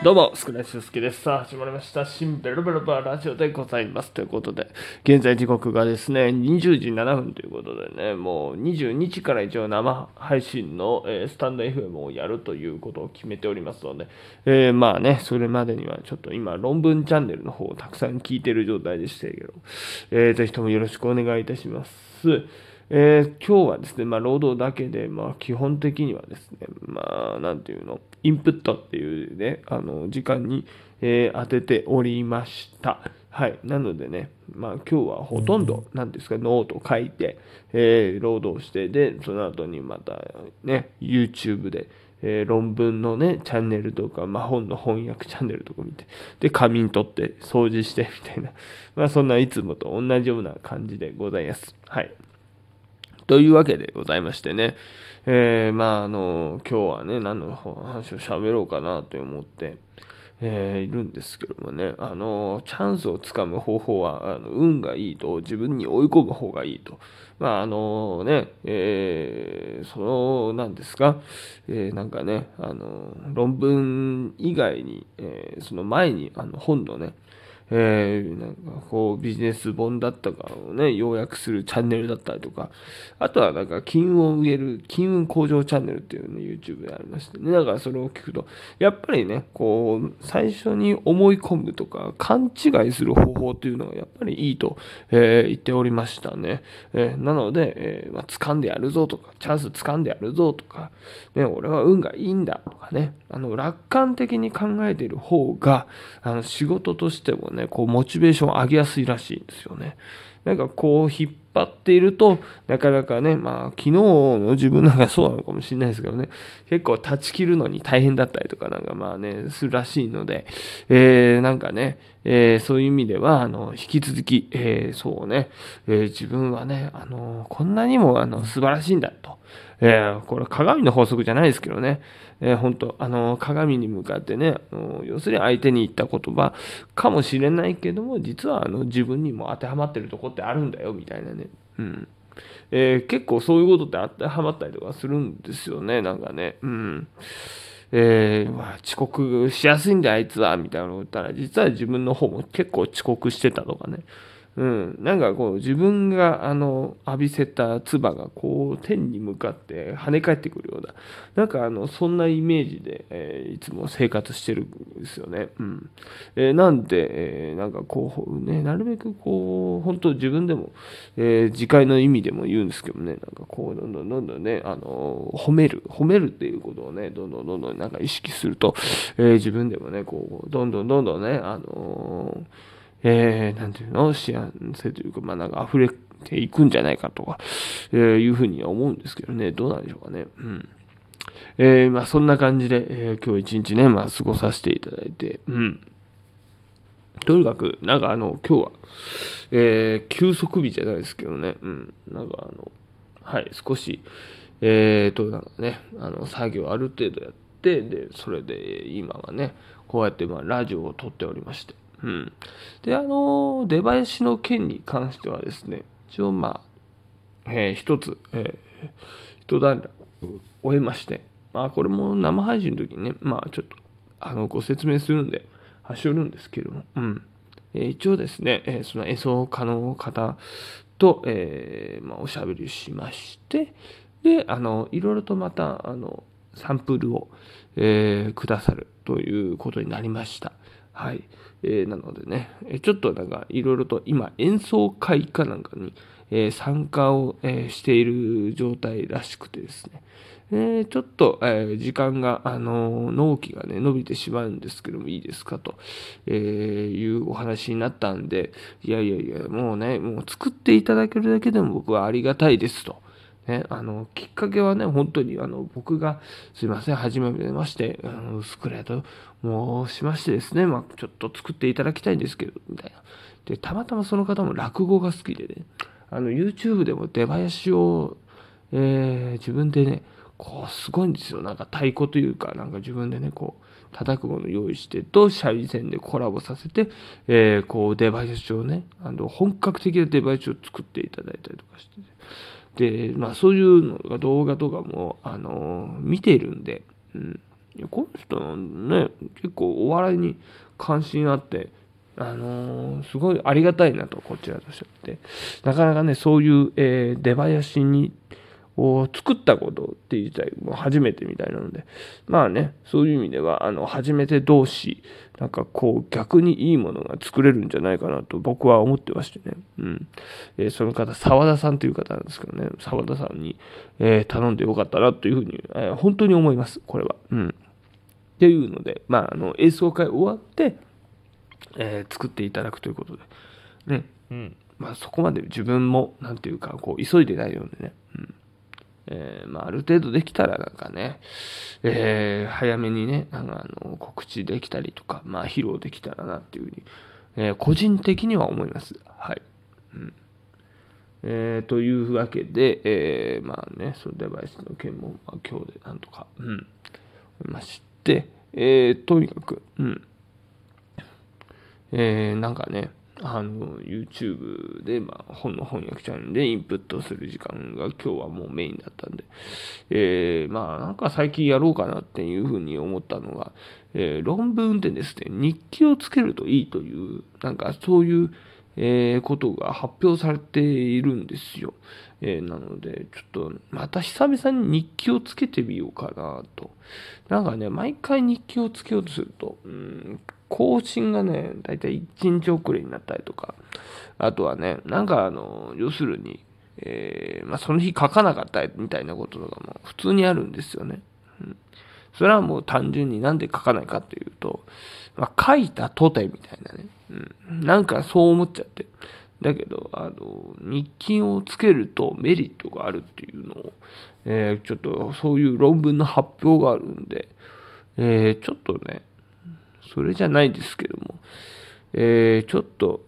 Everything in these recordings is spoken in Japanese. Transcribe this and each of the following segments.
どうも、スクラッチスケです。さあ、始まりました。シンベルベルバーラジオでございます。ということで、現在時刻がですね、20時7分ということでね、もう22日から一応生配信の、えースタンド FM をやるということを決めておりますので、えーまあね、それまでにはちょっと今、論文チャンネルの方をたくさん聞いている状態でしたけど、えーぜひともよろしくお願いいたします。えー今日はですね、まあ、労働だけで、まあ、基本的にはですね、まあ、なんていうの、インプットっていうね、あの、時間に、えー当てておりました。はい。なのでね、まあ、今日はほとんど、なんですか、ノート書いて、えー労働して、で、その後にまた、ね、YouTube で、えー論文のね、チャンネルとか、まあ、本の翻訳チャンネルとか見て、で、仮眠取って、掃除して、みたいな、まあ、そんないつもと同じような感じでございます。はい。というわけでございましてね、えーまあ、あの、今日はね、何の話を喋ろうかなと思って、えーいるんですけどもね、あの、チャンスをつかむ方法は、あの運がいいと、自分に追い込む方がいいと。まあ、あのね、えーその、なんですか、えーなんかね、あの、論文以外に、えーその前に、あの、本のね、えーなんかこうビジネス本だったかをね、要約するチャンネルだったりとか、あとはなんか金運を植える金運向上チャンネルっていうね、YouTube でありましてね、だからそれを聞くと、やっぱりね、こう、最初に思い込むとか、勘違いする方法っていうのがやっぱりいいと、えー言っておりましたね。えーなので、えーまあ、掴んでやるぞとか、チャンス掴んでやるぞとか、ね、俺は運がいいんだとかね、あの、楽観的に考えている方が、あの、仕事としてもね、こう、モチベーションを上げやすいらしいんですよね。なんかこう、引っ張っていると、なかなかね、まあ、昨日の自分なんかそうなのかもしれないですけどね、結構断ち切るのに大変だったりとかなんかまあね、するらしいので、えー、なんかね、えーそういう意味では、あの、引き続き、えーそうね、えー自分はね、あの、こんなにも、あの、素晴らしいんだと。えーこれ鏡の法則じゃないですけどね、えー本当あの、鏡に向かってね、あの要するに相手に言った言葉かもしれないけども、実はあの自分にも当てはまってるとこってあるんだよ、みたいなね。うん。えー結構そういうことって当てはまったりとかするんですよね、なんかね。うん。えーまあ、遅刻しやすいんだあいつは、みたいなのを言ったら、実は自分の方も結構遅刻してたとかね。うん、なんかこう自分があの浴びせた唾がこう天に向かって跳ね返ってくるようななんかあのそんなイメージで、えーいつも生活してるんですよね。うんえーなんで、えーなんかこうねなるべくこう本当自分でも、えー自戒の意味でも言うんですけどねなんかこうどんどんどんどんねあの褒める褒めるっていうことをねどんどんどんどんなんか意識すると、え自分でもねこうどんどんどんどんねあのえー、なんていうの、幸せというか、まあなんか溢れていくんじゃないかとか、えーいうふうには思うんですけどね、どうなんでしょうかね。うん。えーまあそんな感じで、えー今日一日ね、まあ過ごさせていただいて、うん。とにかく、なんかあの、今日は、えー休息日じゃないですけどね、うん。なんかあの、はい、少し、えーと、なんかね、あの、作業ある程度やって、で、それで今はね、こうやって、まあ、ラジオを撮っておりまして、うん。で、あの、出囃子の件に関してはですね、一応、まあ、えー一つ、えー一段落終えまして、まあ、これも生配信の時にね、まあ、ちょっと、あの、ご説明するんで、端折るんですけども、うん。えー一応ですね、えーその演奏家の方と、えーまあ、おしゃべりしまして、で、あの、いろいろとまた、あの、サンプルを、えーくださるということになりました。はい。えーなのでね、えちょっとなんかいろいろと今演奏会かなんかに、えー参加を、えーしている状態らしくてですね、えーちょっと、え時間が、あの納期がね、伸びてしまうんですけどもいいですかと、えいうお話になったんで、いやいやいや、もうね、もう作っていただけるだけでも僕はありがたいですと。ね、あの、きっかけはね、本当に、あの、僕が、すいません、はじめまして、あの、スクレート申しましてですね、まあ、ちょっと作っていただきたいんですけど、みたいな。で、たまたまその方も落語が好きでね、あの、YouTube でも出囃子を、えー自分でね、こう、すごいんですよ。なんか太鼓というか、なんか自分でね、こう、叩くもの用意してと、シャリ線でコラボさせて、えーこう、デバイスをね、あの、本格的なデバイスを作っていただいたりとかして、で、まあそういうのが動画とかも、あの見てるんで、うん。この人ね、結構お笑いに関心あって、あのー、すごいありがたいなと、こちらとして。なかなかね、そういう、えー、出囃子に、を作ったことっていう自体も初めてみたいなので、まあね、そういう意味では、あの、初めて同士、なんかこう、逆にいいものが作れるんじゃないかなと僕は思ってましてね。うん。えー、その方、沢田さんという方なんですけどね、沢田さんに、えー、頼んでよかったなというふうに、えー、本当に思います、これは。うん。っていうので、まあ、あの、演奏会終わって、えー、作っていただくということで、ね、うん。まあ、そこまで自分も、なんていうか、こう、急いでないのでね、うん。えー、まあ、ある程度できたらなんかね、えー、早めにね、なんかあの告知できたりとか、まあ、披露できたらなっていうふうに、えー、個人的には思います。はい。うんえー、というわけで、えー、まあね、そのデバイスの件も、まあ、今日でなんとか、うん、思いまして、えー、とにかく、うん、えー、なんかね、あの、YouTube で、まあ、本の翻訳チャンネルでインプットする時間が今日はもうメインだったんで、えー、まあ、なんか最近やろうかなっていうふうに思ったのが、えー、論文でですね、日記をつけるといいという、なんかそういう、えー、ことが発表されているんですよ。えー、なので、ちょっと、また久々に日記をつけてみようかなと。なんかね、毎回日記をつけようとすると、うん、更新がね、だいたい1日遅れになったりとか、あとはね、なんかあの、要するに、えー、まあ、その日書かなかったみたいなこととかも普通にあるんですよね。うん、それはもう単純になんで書かないかっていうと、まあ、書いたとてみたいなね、うん、なんかそう思っちゃって。だけど、あの、日記をつけるとメリットがあるっていうのを、えー、ちょっとそういう論文の発表があるんで、えー、ちょっとね、それじゃないですけども、えー、ちょっと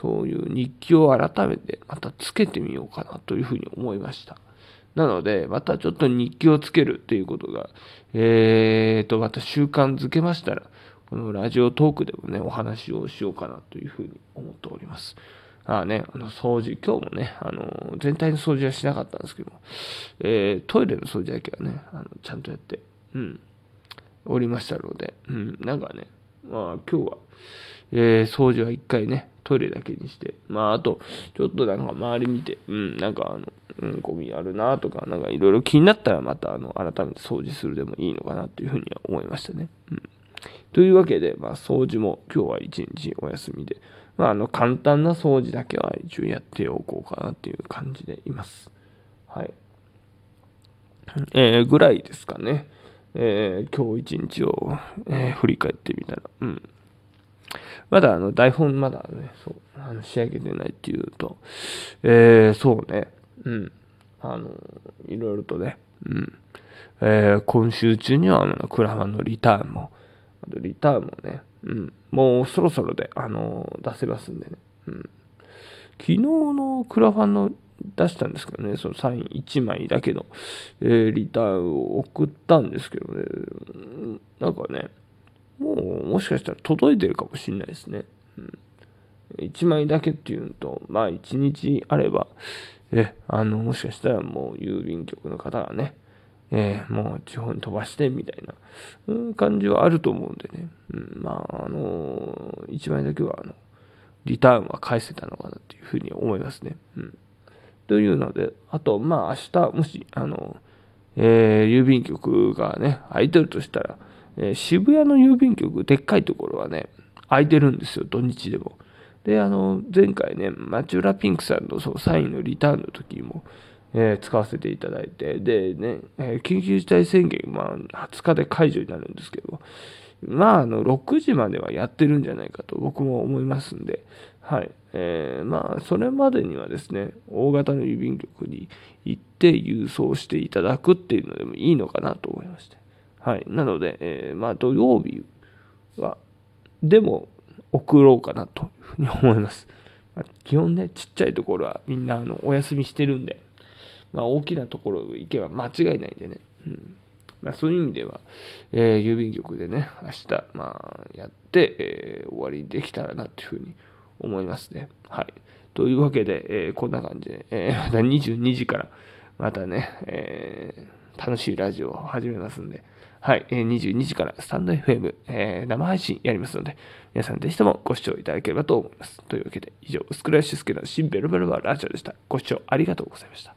そういう日記を改めてまたつけてみようかなというふうに思いました。なので、またちょっと日記をつけるっていうことが、えーと、また習慣づけましたら、このラジオトークでもね、お話をしようかなというふうに思っております。ああね、あの掃除、今日もね、あの、全体の掃除はしなかったんですけども、えー、トイレの掃除だけはね、あのちゃんとやって、うん、おりましたので、うん、なんかね、まあ今日は、えー、掃除は一回ね、トイレだけにして、まああと、ちょっとなんか周り見て、うん、なんかあの、うん、ゴミあるなとか、なんかいろいろ気になったらまたあの、改めて掃除するでもいいのかなというふうには思いましたね。うん。というわけで、まあ掃除も今日は一日お休みで、まああの、簡単な掃除だけは一応やっておこうかなっていう感じでいます。はい。えー、ぐらいですかね。えー、今日一日を、えー、振り返ってみたら、うん。まだあの台本まだね、そう、あの仕上げてないっていうと、えー、そうね、うん。あの、いろいろとね、うん。えー、今週中にはあのクラファンのリターンも、リターンもね、うん。もうそろそろで、あの、出せますんでね。うん。昨日のクラファンの出したんですけどね、そのサイン1枚だけの、えー、リターンを送ったんですけどね、なんかね、もうもしかしたら届いてるかもしれないですね。うん、1枚だけっていうのと、まあ1日あれば、え、あの、もしかしたらもう郵便局の方がね、えー、もう地方に飛ばしてみたいな、感じはあると思うんでね、うん、まあ、あのー、1枚だけは、あの、リターンは返せたのかなっていうふうに思いますね。うんというので、あと、まあ、明日、もし、あの、えー、郵便局がね、空いてるとしたら、えー、渋谷の郵便局、でっかいところはね、空いてるんですよ、土日でも。で、あの、前回ね、マチュラピンクさんのそのサインのリターンの時も、えー、使わせていただいて、でね、えー、緊急事態宣言、まあ、20日で解除になるんですけど、まあ、あの、6時まではやってるんじゃないかと僕も思いますんで、はい。えー、まあ、それまでにはですね、大型の郵便局に行って郵送していただくっていうのでもいいのかなと思いまして。はい。なので、えー、まあ、土曜日は、でも送ろうかなというふうに思います。まあ、基本ね、ちっちゃいところはみんなあのお休みしてるんで、まあ、大きなところ行けば間違いないんでね。うんまあ、そういう意味では、えー、郵便局でね、明日、まあ、やって、えー、終わりにできたらなっていうふうに思いますね。はい。というわけで、えー、こんな感じで、えー、また22時から、またね、えー、楽しいラジオを始めますんで、はい、え、22時からスタンド FM、えー、生配信やりますので、皆さんぜひともご視聴いただければと思います。というわけで、以上、薄倉修介の新ベルベルバーラジオでした。ご視聴ありがとうございました。